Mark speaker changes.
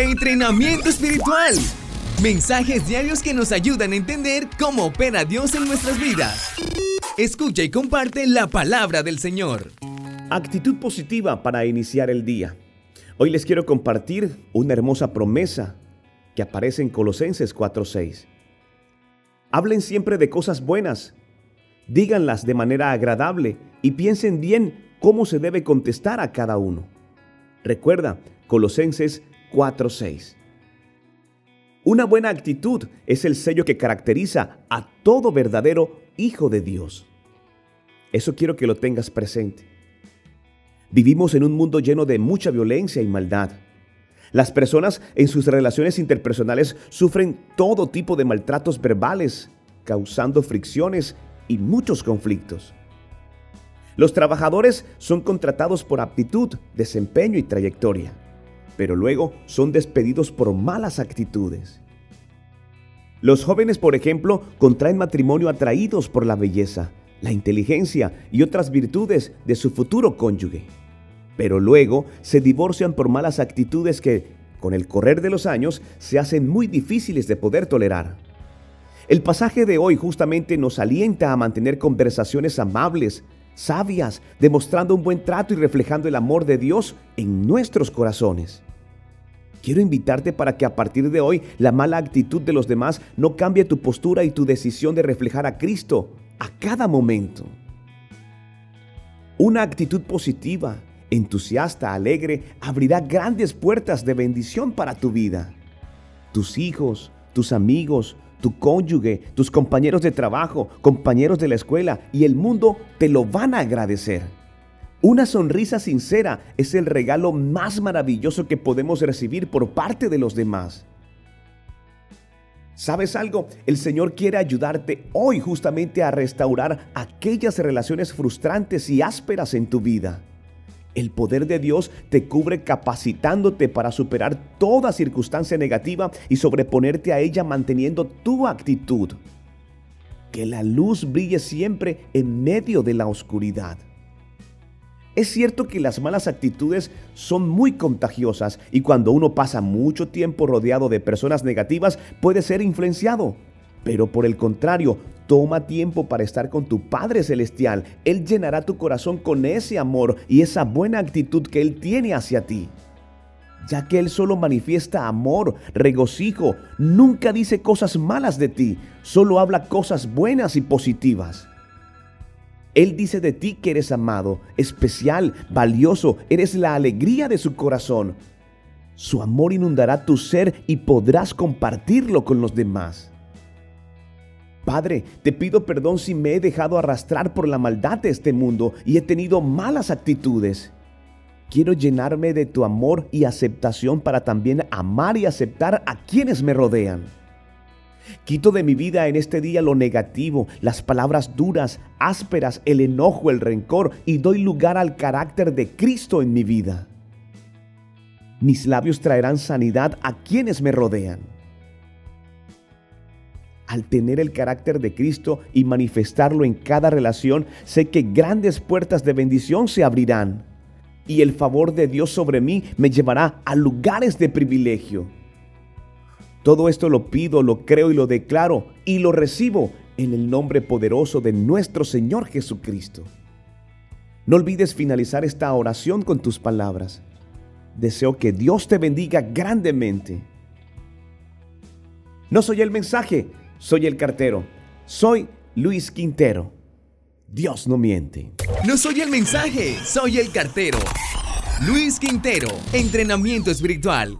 Speaker 1: Entrenamiento espiritual. Mensajes diarios que nos ayudan a entender cómo opera Dios en nuestras vidas. Escucha y comparte la palabra del Señor.
Speaker 2: Actitud positiva para iniciar el día. Hoy les quiero compartir una hermosa promesa que aparece en Colosenses 4:6. Hablen siempre de cosas buenas, díganlas de manera agradable y piensen bien cómo se debe contestar a cada uno. Recuerda, Colosenses 4:6. Una buena actitud es el sello que caracteriza a todo verdadero hijo de Dios. Eso quiero que lo tengas presente. Vivimos en un mundo lleno de mucha violencia y maldad. Las personas en sus relaciones interpersonales sufren todo tipo de maltratos verbales, causando fricciones y muchos conflictos. Los trabajadores son contratados por aptitud, desempeño y trayectoria pero luego son despedidos por malas actitudes. Los jóvenes, por ejemplo, contraen matrimonio atraídos por la belleza, la inteligencia y otras virtudes de su futuro cónyuge, pero luego se divorcian por malas actitudes que, con el correr de los años, se hacen muy difíciles de poder tolerar. El pasaje de hoy justamente nos alienta a mantener conversaciones amables, sabias, demostrando un buen trato y reflejando el amor de Dios en nuestros corazones. Quiero invitarte para que a partir de hoy la mala actitud de los demás no cambie tu postura y tu decisión de reflejar a Cristo a cada momento. Una actitud positiva, entusiasta, alegre, abrirá grandes puertas de bendición para tu vida. Tus hijos, tus amigos, tu cónyuge, tus compañeros de trabajo, compañeros de la escuela y el mundo te lo van a agradecer. Una sonrisa sincera es el regalo más maravilloso que podemos recibir por parte de los demás. ¿Sabes algo? El Señor quiere ayudarte hoy justamente a restaurar aquellas relaciones frustrantes y ásperas en tu vida. El poder de Dios te cubre capacitándote para superar toda circunstancia negativa y sobreponerte a ella manteniendo tu actitud. Que la luz brille siempre en medio de la oscuridad. Es cierto que las malas actitudes son muy contagiosas y cuando uno pasa mucho tiempo rodeado de personas negativas puede ser influenciado. Pero por el contrario, toma tiempo para estar con tu Padre Celestial. Él llenará tu corazón con ese amor y esa buena actitud que Él tiene hacia ti. Ya que Él solo manifiesta amor, regocijo, nunca dice cosas malas de ti, solo habla cosas buenas y positivas. Él dice de ti que eres amado, especial, valioso, eres la alegría de su corazón. Su amor inundará tu ser y podrás compartirlo con los demás. Padre, te pido perdón si me he dejado arrastrar por la maldad de este mundo y he tenido malas actitudes. Quiero llenarme de tu amor y aceptación para también amar y aceptar a quienes me rodean. Quito de mi vida en este día lo negativo, las palabras duras, ásperas, el enojo, el rencor y doy lugar al carácter de Cristo en mi vida. Mis labios traerán sanidad a quienes me rodean. Al tener el carácter de Cristo y manifestarlo en cada relación, sé que grandes puertas de bendición se abrirán y el favor de Dios sobre mí me llevará a lugares de privilegio. Todo esto lo pido, lo creo y lo declaro y lo recibo en el nombre poderoso de nuestro Señor Jesucristo. No olvides finalizar esta oración con tus palabras. Deseo que Dios te bendiga grandemente. No soy el mensaje, soy el cartero. Soy Luis Quintero. Dios no miente.
Speaker 1: No soy el mensaje, soy el cartero. Luis Quintero, entrenamiento espiritual